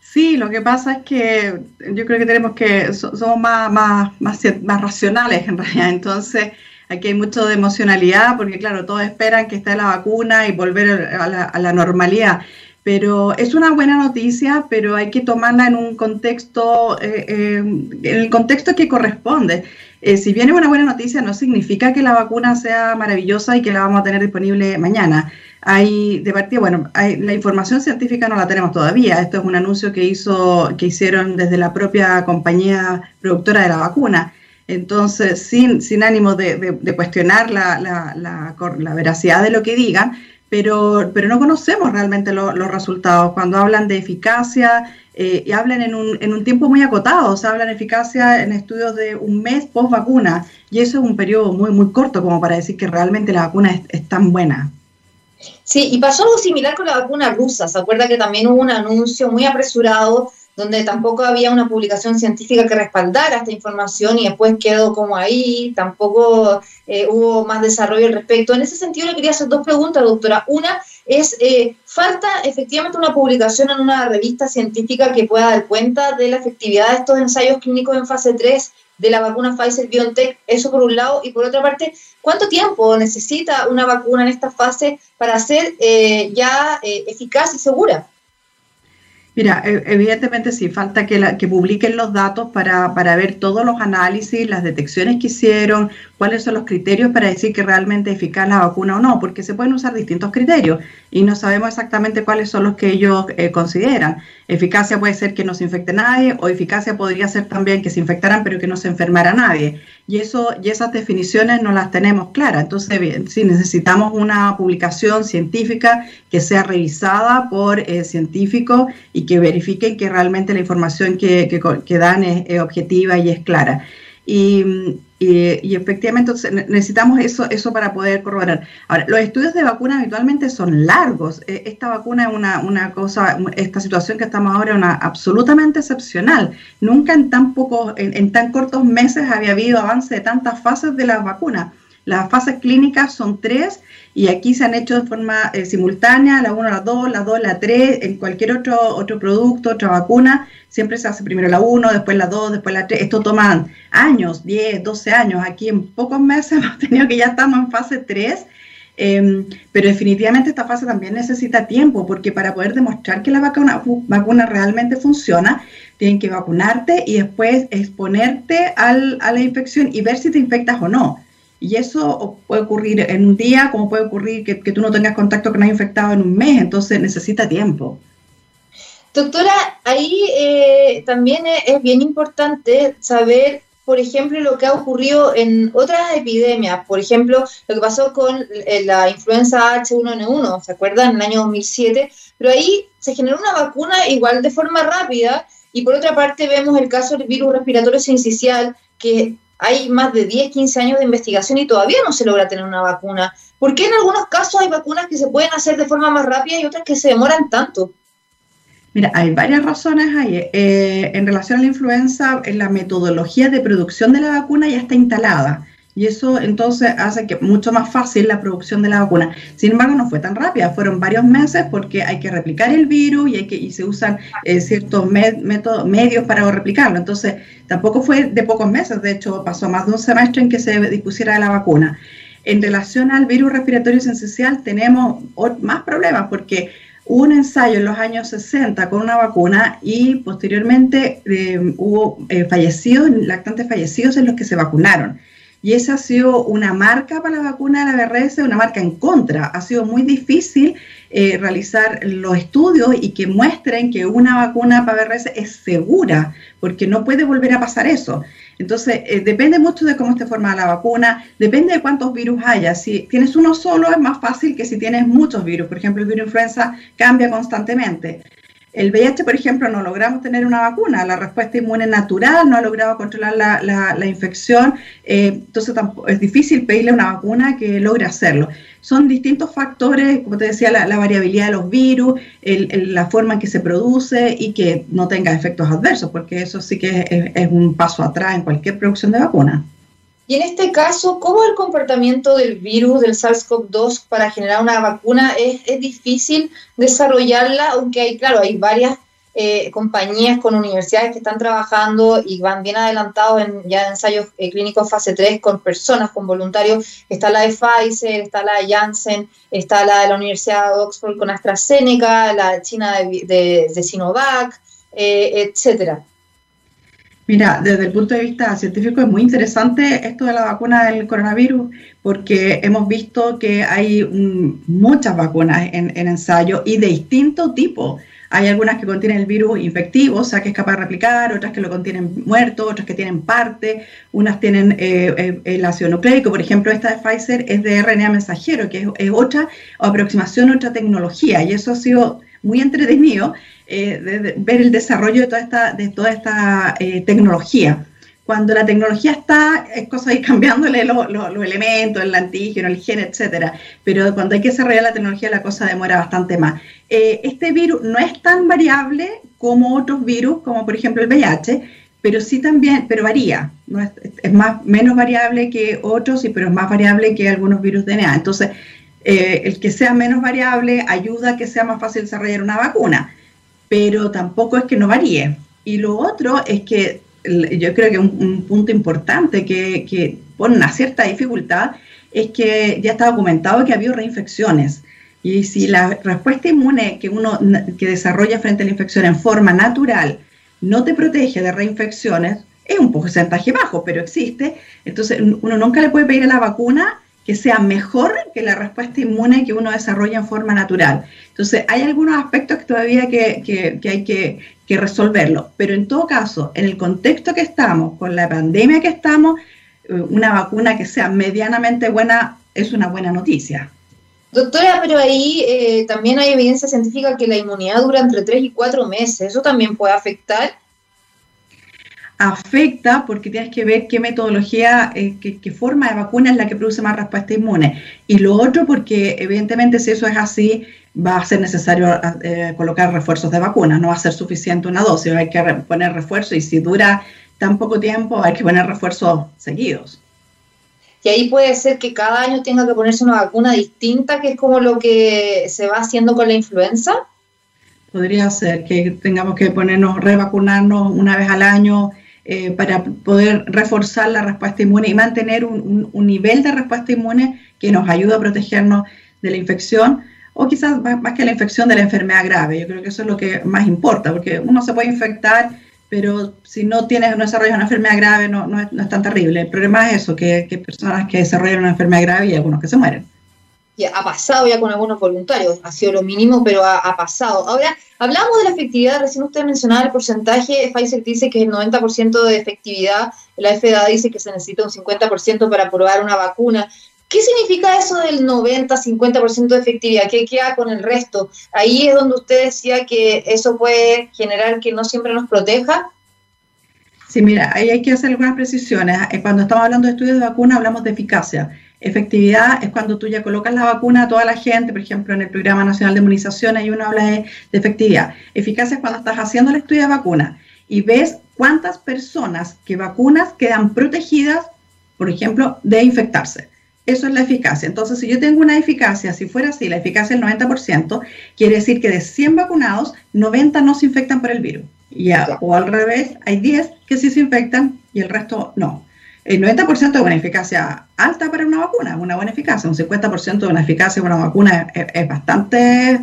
Sí, lo que pasa es que yo creo que tenemos que, somos más, más, más, más racionales en realidad, entonces aquí hay mucho de emocionalidad, porque claro, todos esperan que esté la vacuna y volver a la, normalidad pero es una buena noticia, pero hay que tomarla en un contexto, eh, eh, en el contexto que corresponde. Eh, si viene una buena noticia, no significa que la vacuna sea maravillosa y que la vamos a tener disponible mañana. Hay, de partida, bueno, hay, la información científica no la tenemos todavía. Esto es un anuncio que, hizo, que hicieron desde la propia compañía productora de la vacuna. Entonces, sin, sin ánimo de, de, cuestionar la, la, la, la veracidad de lo que digan, pero, pero no conocemos realmente los resultados. Cuando hablan de eficacia, eh, y hablan en un, en un tiempo muy acotado, o sea, hablan de eficacia en estudios de un mes post vacuna, y eso es un periodo muy, muy corto como para decir que realmente la vacuna es, es tan buena. Sí, y pasó algo similar con la vacuna rusa. ¿Se acuerda que también hubo un anuncio muy apresurado donde tampoco había una publicación científica que respaldara esta información y después quedó como ahí, tampoco eh, hubo más desarrollo al respecto. En ese sentido le quería hacer dos preguntas, doctora. Una es, eh, ¿falta efectivamente una publicación en una revista científica que pueda dar cuenta de la efectividad de estos ensayos clínicos en fase 3 de la vacuna Pfizer-BioNTech? Eso por un lado. Y por otra parte, ¿cuánto tiempo necesita una vacuna en esta fase para ser eh, ya eficaz y segura? Mira, e, evidentemente sí, falta que, la, que publiquen los datos para, para, ver todos los análisis, las detecciones que hicieron, cuáles son los criterios para decir que realmente es eficaz la vacuna o no, porque se pueden usar distintos criterios y no sabemos exactamente cuáles son los que ellos eh, consideran. Eficacia puede ser que no se infecte nadie o eficacia podría ser también que se infectaran pero que no se enfermara nadie. Y, eso, y esas definiciones no las tenemos claras. Entonces, bien, sí, necesitamos una publicación científica que sea revisada por eh, científicos y que verifiquen que realmente la información que, dan es objetiva y es clara. Y, efectivamente necesitamos eso, eso para poder corroborar. Ahora, los estudios de vacuna habitualmente son largos. E, esta vacuna es una, una cosa, esta situación que estamos ahora es una absolutamente excepcional. Nunca en tan pocos, en tan cortos meses había habido avance de tantas fases de las vacunas. Las fases clínicas son tres y aquí se han hecho de forma eh, simultánea, la 1, la 2, la 2, la 3, en cualquier otro, otro producto, otra vacuna, siempre se hace primero la 1, después la 2, después la 3. Esto toma años, 10, 12 años. Aquí en pocos meses hemos tenido que ya estamos en fase 3. Em, pero definitivamente esta fase también necesita tiempo, porque para poder demostrar que la vacuna, vacuna realmente funciona, tienen que vacunarte y después exponerte al, a la infección y ver si te infectas o no. Y eso puede ocurrir en un día, como puede ocurrir que, tú no tengas contacto con alguien infectado en un mes, entonces necesita tiempo. Doctora, ahí eh, también es bien importante saber, por ejemplo, lo que ha ocurrido en otras epidemias. Por ejemplo, lo que pasó con eh, la influenza H1N1, ¿se acuerdan? En el año 2007. Pero ahí se generó una vacuna igual de forma rápida. Y por otra parte, vemos el caso del virus respiratorio sincicial, que hay más de 10, 15 años de investigación y todavía no se logra tener una vacuna. ¿Por qué en algunos casos hay vacunas que se pueden hacer de forma más rápida y otras que se demoran tanto? Mira, hay varias razones ahí. Eh, en relación a la influenza, la metodología de producción de la vacuna ya está instalada. Y eso entonces hace que mucho más fácil la producción de la vacuna. Sin embargo, no fue tan rápida, fueron varios meses porque hay que replicar el virus y, hay que, y se usan eh, ciertos métodos, medios para replicarlo. Entonces, tampoco fue de pocos meses, de hecho, pasó más de un semestre en que se dispusiera la vacuna. En relación al virus respiratorio esencial, tenemos más problemas porque hubo un ensayo en los años 60 con una vacuna y posteriormente eh, hubo eh, fallecidos, lactantes fallecidos en los que se vacunaron y esa ha sido una marca para la vacuna de la BRS, una marca en contra. Ha sido muy difícil eh, realizar los estudios y que muestren que una vacuna para BRS es segura, porque no puede volver a pasar eso. Entonces, eh, depende mucho de cómo esté formada la vacuna, depende de cuántos virus haya. Si tienes uno solo es más fácil que si tienes muchos virus. Por ejemplo, el virus influenza cambia constantemente. El VIH, por ejemplo, no logramos tener una vacuna, la respuesta inmune natural no ha logrado controlar la, infección, eh, entonces es difícil pedirle una vacuna que logre hacerlo. Son distintos factores, como te decía, la, variabilidad de los virus, la forma en que se produce y que no tenga efectos adversos, porque eso sí que es, un paso atrás en cualquier producción de vacuna. Y en este caso, ¿cómo el comportamiento del virus del SARS-CoV-2 para generar una vacuna es, difícil desarrollarla? Aunque hay, claro, hay varias eh, compañías con universidades que están trabajando y van bien adelantados en ya ensayos eh, clínicos fase 3 con personas, con voluntarios. Está la de Pfizer, está la de Janssen, está la de la Universidad de Oxford con AstraZeneca, la de China de, de, Sinovac, eh, etcétera. Mira, desde el punto de vista científico es muy interesante esto de la vacuna del coronavirus porque hemos visto que hay muchas vacunas en, ensayo y de distinto tipo. Hay algunas que contienen el virus infectivo, o sea, que es capaz de replicar, otras que lo contienen muerto, otras que tienen parte, unas tienen eh, eh, el ácido nucleico, por ejemplo, esta de Pfizer es de RNA mensajero, que es, otra aproximación, otra tecnología, y eso ha sido muy entretenido eh, ver el desarrollo de toda esta, de toda esta eh, tecnología. Cuando la tecnología está, es cosa de ir cambiándole los elementos, el antígeno, el gen, etcétera. Pero cuando hay que desarrollar la tecnología, la cosa demora bastante más. Eh, este virus no es tan variable como otros virus, como por ejemplo el VIH, pero sí también, pero varía. ¿no? Es, es, más, menos variable que otros, pero es más variable que algunos virus DNA. Entonces, el que sea menos variable ayuda a que sea más fácil desarrollar una vacuna pero tampoco es que no varíe. Y lo otro es que yo creo que un, punto importante que, pone una cierta dificultad es que ya está documentado que ha habido reinfecciones. Y si la respuesta inmune que uno que desarrolla frente a la infección en forma natural no te protege de reinfecciones, es un porcentaje bajo, pero existe. Entonces, uno nunca le puede pedir a la vacuna que sea mejor que la respuesta inmune que uno desarrolla en forma natural. Entonces, hay algunos aspectos que todavía que, hay que, resolverlo, pero en todo caso, en el contexto que estamos, con la pandemia que estamos, eh, una vacuna que sea medianamente buena es una buena noticia. Doctora, pero ahí eh, también hay evidencia científica que la inmunidad dura entre 3 y 4 meses. ¿Eso también puede afectar? Afecta porque tienes que ver qué metodología, eh, qué, forma de vacuna es la que produce más respuesta inmune. Y lo otro porque evidentemente si eso es así, va a ser necesario eh, colocar refuerzos de vacunas, no va a ser suficiente una dosis, hay que poner refuerzos y si dura tan poco tiempo hay que poner refuerzos seguidos. Y ahí puede ser que cada año tenga que ponerse una vacuna distinta, que es como lo que se va haciendo con la influenza. Podría ser que tengamos que ponernos, revacunarnos una vez al año eh, para poder reforzar la respuesta inmune y mantener un, nivel de respuesta inmune que nos ayude a protegernos de la infección o quizás más, que la infección de la enfermedad grave. Yo creo que eso es lo que más importa, porque uno se puede infectar, pero si no tienes, no desarrollas una enfermedad grave, no, no, es, tan terrible. El problema es eso, que, que personas que desarrollan una enfermedad grave y algunos que se mueren ha pasado ya con algunos voluntarios, ha sido lo mínimo, pero ha, pasado. Ahora, hablamos de la efectividad, recién usted mencionaba el porcentaje, Pfizer dice que es el 90% de efectividad, la FDA dice que se necesita un 50% para probar una vacuna. ¿Qué significa eso del 90-50% de efectividad? ¿Qué queda con el resto? Ahí es donde usted decía que eso puede generar que no siempre nos proteja. Sí, mira, ahí hay que hacer algunas precisiones. Eh, cuando estamos hablando de estudios de vacuna, hablamos de eficacia. Efectividad es cuando tú ya colocas la vacuna a toda la gente, por ejemplo, en el Programa Nacional de Inmunización, ahí uno habla de, efectividad. Eficacia es cuando estás haciendo el estudio de vacuna y ves cuántas personas que vacunas quedan protegidas, por ejemplo, de infectarse. Eso es la eficacia. Entonces, si yo tengo una eficacia, si fuera así, la eficacia es el 90%, quiere decir que de 100 vacunados, 90 no se infectan por el virus. Ya, o al revés, hay 10 que sí se infectan y el resto no. El 90% de una eficacia alta para una vacuna, una buena eficacia. Un 50% de una eficacia para una vacuna es, bastante,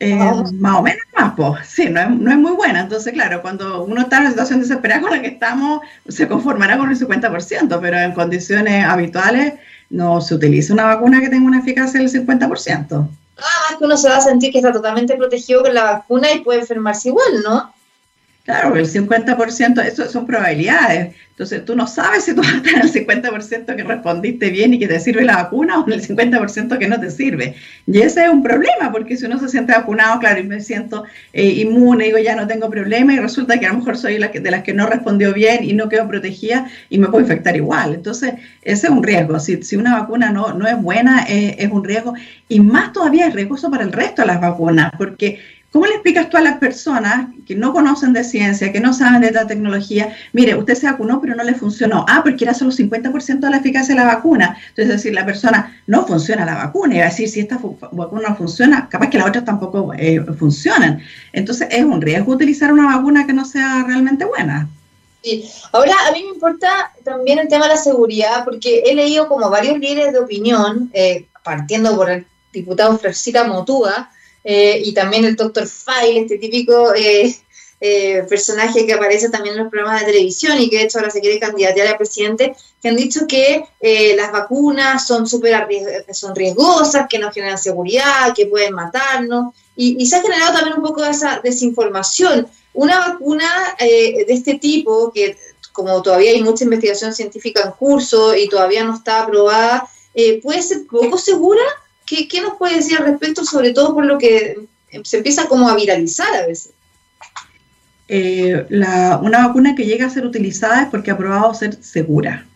eh, más o menos más, pues. Sí, no es, no es, muy buena. Entonces, claro, cuando uno está en una situación desesperada con la que estamos, se conformará con el 50%, pero en condiciones habituales no se utiliza una vacuna que tenga una eficacia del 50%. Ah, que uno se va a sentir que está totalmente protegido con la vacuna y puede enfermarse igual, ¿no? Claro, el 50%, eso son probabilidades. Entonces, tú no sabes si tú vas a estar en el 50% que respondiste bien y que te sirve la vacuna o en el 50% que no te sirve. Y ese es un problema, porque si uno se siente vacunado, claro, y me siento eh, inmune, digo, ya no tengo problema, y resulta que a lo mejor soy la de las que no respondió bien y no quedo protegida y me puedo infectar igual. Entonces, ese es un riesgo. Si, si una vacuna no, no es buena, eh, es un riesgo. Y más todavía es riesgoso para el resto de las vacunas, porque ¿Cómo le explicas tú a las personas que no conocen de ciencia, que no saben de esta tecnología? Mire, usted se vacunó, pero no le funcionó. Ah, porque era solo 50% de la eficacia de la vacuna. Entonces, es decir, la persona no funciona la vacuna y va a decir, si esta vacuna no funciona, capaz que las otras tampoco eh, funcionan. Entonces, es un riesgo utilizar una vacuna que no sea realmente buena. Sí. Ahora, a mí me importa también el tema de la seguridad, porque he leído como varios líderes de opinión, eh, partiendo por el diputado Fresita Motúa, eh, y también el Dr. File, este típico eh, eh, personaje que aparece también en los programas de televisión y que de hecho ahora se quiere candidatear a presidente, que han dicho que las vacunas son súper son riesgosas, que no generan seguridad, que pueden matarnos, y, se ha generado también un poco de esa desinformación. Una vacuna de este tipo, que como todavía hay mucha investigación científica en curso y todavía no está aprobada, puede ser poco segura ¿Qué, nos puede decir al respecto, sobre todo por lo que se empieza como a viralizar a veces? Eh, una vacuna que llega a ser utilizada es porque ha probado ser segura.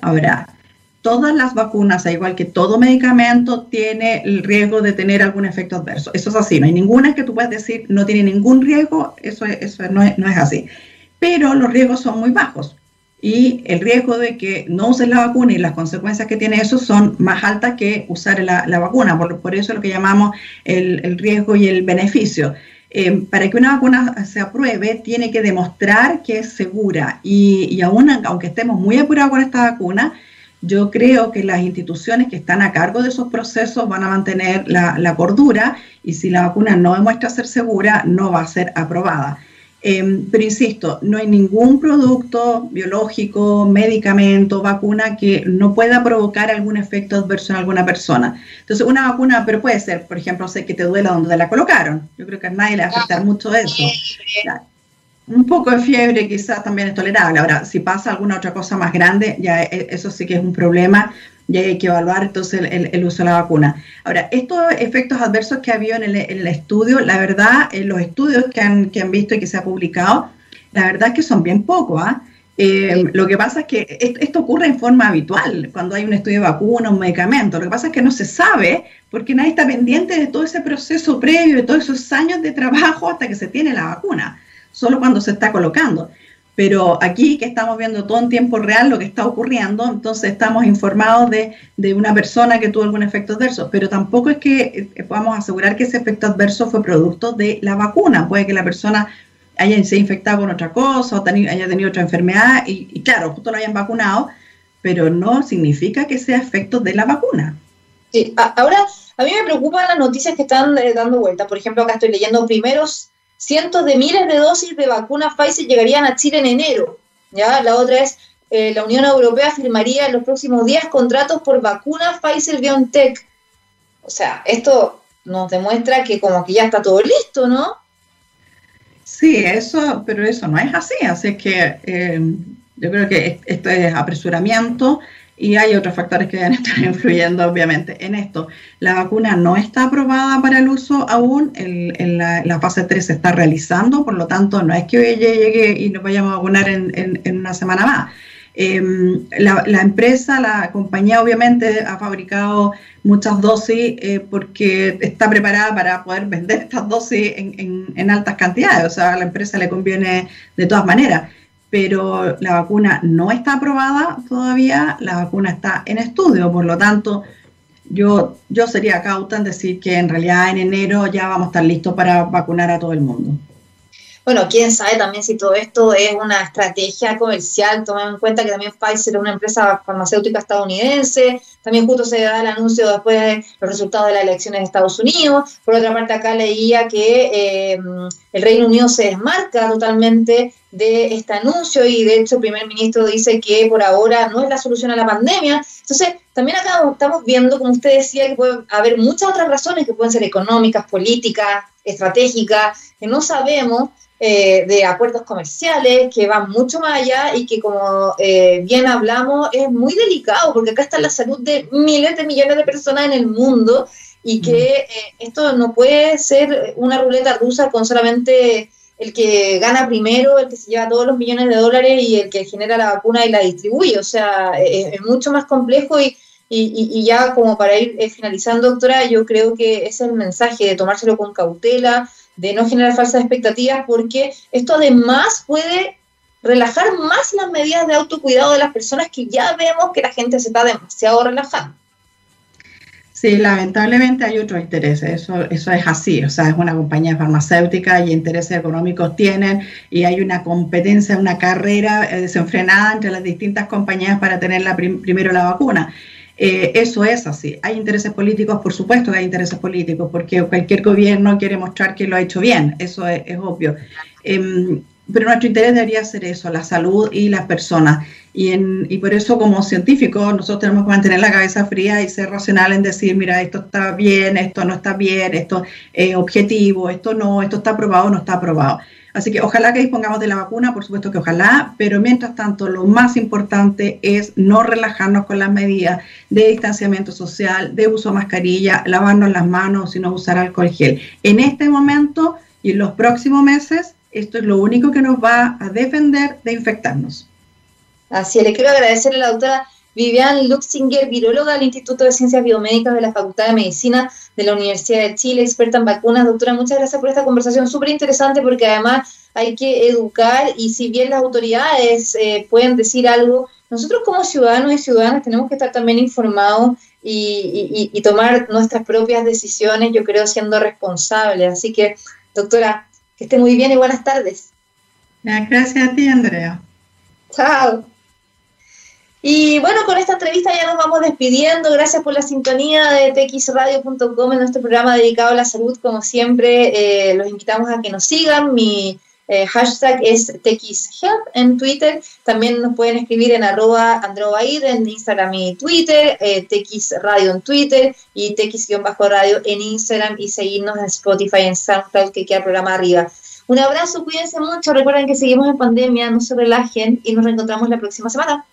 Ahora, todas las vacunas, al igual que todo medicamento, tiene el riesgo de tener algún efecto adverso. Eso es así, no hay ninguna que tú puedas decir no tiene ningún riesgo, eso, eso no, es, no es así. Pero los riesgos son muy bajos y el riesgo de que no uses la vacuna y las consecuencias que tiene eso son más altas que usar la, vacuna. Por, por, eso es lo que llamamos el, riesgo y el beneficio. Eh, para que una vacuna se apruebe, tiene que demostrar que es segura. Y, y aún, aunque estemos muy apurados con esta vacuna, yo creo que las instituciones que están a cargo de esos procesos van a mantener la, la cordura y si la vacuna no demuestra ser segura, no va a ser aprobada. Em, pero insisto, no hay ningún producto biológico, medicamento, vacuna que no pueda provocar algún efecto adverso en alguna persona. Entonces, una vacuna, pero puede ser, por ejemplo, sé que te duela donde te la colocaron. Yo creo que a nadie le va a afectar mucho eso. Un poco de fiebre quizás también es tolerable. Ahora, si pasa alguna otra cosa más grande, ya e, eso sí que es un problema y hay que evaluar entonces el, uso de la vacuna. Ahora, estos efectos adversos que ha habido en el, estudio, la verdad, en los estudios que han, que han, visto y que se ha publicado, la verdad es que son bien pocos. ¿ah? Eh, lo que pasa es que esto ocurre en forma habitual cuando hay un estudio de vacuna, un medicamento. Lo que pasa es que no se sabe porque nadie está pendiente de todo ese proceso previo, de todos esos años de trabajo hasta que se tiene la vacuna, solo cuando se está colocando. Pero aquí que estamos viendo todo en tiempo real lo que está ocurriendo, entonces estamos informados de, de una persona que tuvo algún efecto adverso, pero tampoco es que eh, podamos asegurar que ese efecto adverso fue producto de la vacuna. Puede que la persona haya se infectado con otra cosa o haya tenido otra enfermedad y, claro, justo lo hayan vacunado, pero no significa que sea efecto de la vacuna. Sí, ahora a mí me preocupan las noticias que están eh, dando vuelta. Por ejemplo, acá estoy leyendo primeros cientos de miles de dosis de vacuna Pfizer llegarían a Chile en enero. ¿ya? La otra es, eh, la Unión Europea firmaría en los próximos días contratos por vacuna Pfizer-BioNTech. O sea, esto nos demuestra que como que ya está todo listo, ¿no? Sí, eso, pero eso no es así. Así que eh, yo creo que esto es apresuramiento y hay otros factores que deben estar influyendo, obviamente, en esto. La vacuna no está aprobada para el uso aún, en la, fase 3 se está realizando, por lo tanto, no es que hoy llegue y nos vayamos a vacunar en, una semana más. Em, la, empresa, la compañía, obviamente, ha fabricado muchas dosis eh, porque está preparada para poder vender estas dosis en, en altas cantidades, o sea, a la empresa le conviene de todas maneras pero la vacuna no está aprobada todavía, la vacuna está en estudio, por lo tanto, yo, yo sería cauta en decir que en realidad en enero ya vamos a estar listos para vacunar a todo el mundo. Bueno, quién sabe también si todo esto es una estrategia comercial, tomando en cuenta que también Pfizer es una empresa farmacéutica estadounidense, también justo se da el anuncio después de los resultados de las elecciones de Estados Unidos. Por otra parte, acá leía que eh, el Reino Unido se desmarca totalmente de este anuncio y de hecho el primer ministro dice que por ahora no es la solución a la pandemia. Entonces, también acá estamos viendo, como usted decía, que puede haber muchas otras razones que pueden ser económicas, políticas, estratégicas, que no sabemos eh, de acuerdos comerciales que van mucho más allá y que como eh, bien hablamos es muy delicado porque acá está la salud de miles de millones de personas en el mundo y que eh, esto no puede ser una ruleta rusa con solamente el que gana primero, el que se lleva todos los millones de dólares y el que genera la vacuna y la distribuye. O sea, es, mucho más complejo y, y, ya como para ir finalizando, doctora, yo creo que ese es el mensaje de tomárselo con cautela, de no generar falsas expectativas, porque esto además puede relajar más las medidas de autocuidado de las personas que ya vemos que la gente se está demasiado relajando. Sí, lamentablemente hay otros intereses, eso, eso es así, o sea, es una compañía farmacéutica y intereses económicos tienen y hay una competencia, una carrera eh, desenfrenada entre las distintas compañías para tener la primero la vacuna. Eh, eso es así. Hay intereses políticos, por supuesto que hay intereses políticos, porque cualquier gobierno quiere mostrar que lo ha hecho bien, eso es, obvio. Em, pero nuestro interés debería ser eso, la salud y las personas. Y, por eso como científicos nosotros tenemos que mantener la cabeza fría y ser racional en decir, mira, esto está bien, esto no está bien, esto es objetivo, esto no, esto está aprobado, no está aprobado. Así que ojalá que dispongamos de la vacuna, por supuesto que ojalá, pero mientras tanto lo más importante es no relajarnos con las medidas de distanciamiento social, de uso de mascarilla, lavarnos las manos y no usar alcohol gel. En este momento y en los próximos meses, esto es lo único que nos va a defender de infectarnos. Así es, le quiero agradecer a la doctora Vivian Luxinger, viróloga del Instituto de Ciencias Biomédicas de la Facultad de Medicina de la Universidad de Chile, experta en vacunas. Doctora, muchas gracias por esta conversación súper interesante porque además hay que educar y si bien las autoridades eh, pueden decir algo, nosotros como ciudadanos y ciudadanas tenemos que estar también informados y, y tomar nuestras propias decisiones, yo creo, siendo responsables. Así que, doctora, que esté muy bien y buenas tardes. Gracias a ti, Andrea. Chao. Y bueno, con esta entrevista ya nos vamos despidiendo. Gracias por la sintonía de txradio.com en nuestro programa dedicado a la salud. Como siempre, eh, los invitamos a que nos sigan. Mi eh, hashtag es txhelp en Twitter. También nos pueden escribir en arroba androbaid en Instagram y Twitter, eh, en Twitter y tx-radio en Instagram y seguirnos en Spotify, en SoundCloud, que queda el programa arriba. Un abrazo, cuídense mucho. Recuerden que seguimos en pandemia, no se relajen y nos reencontramos la próxima semana.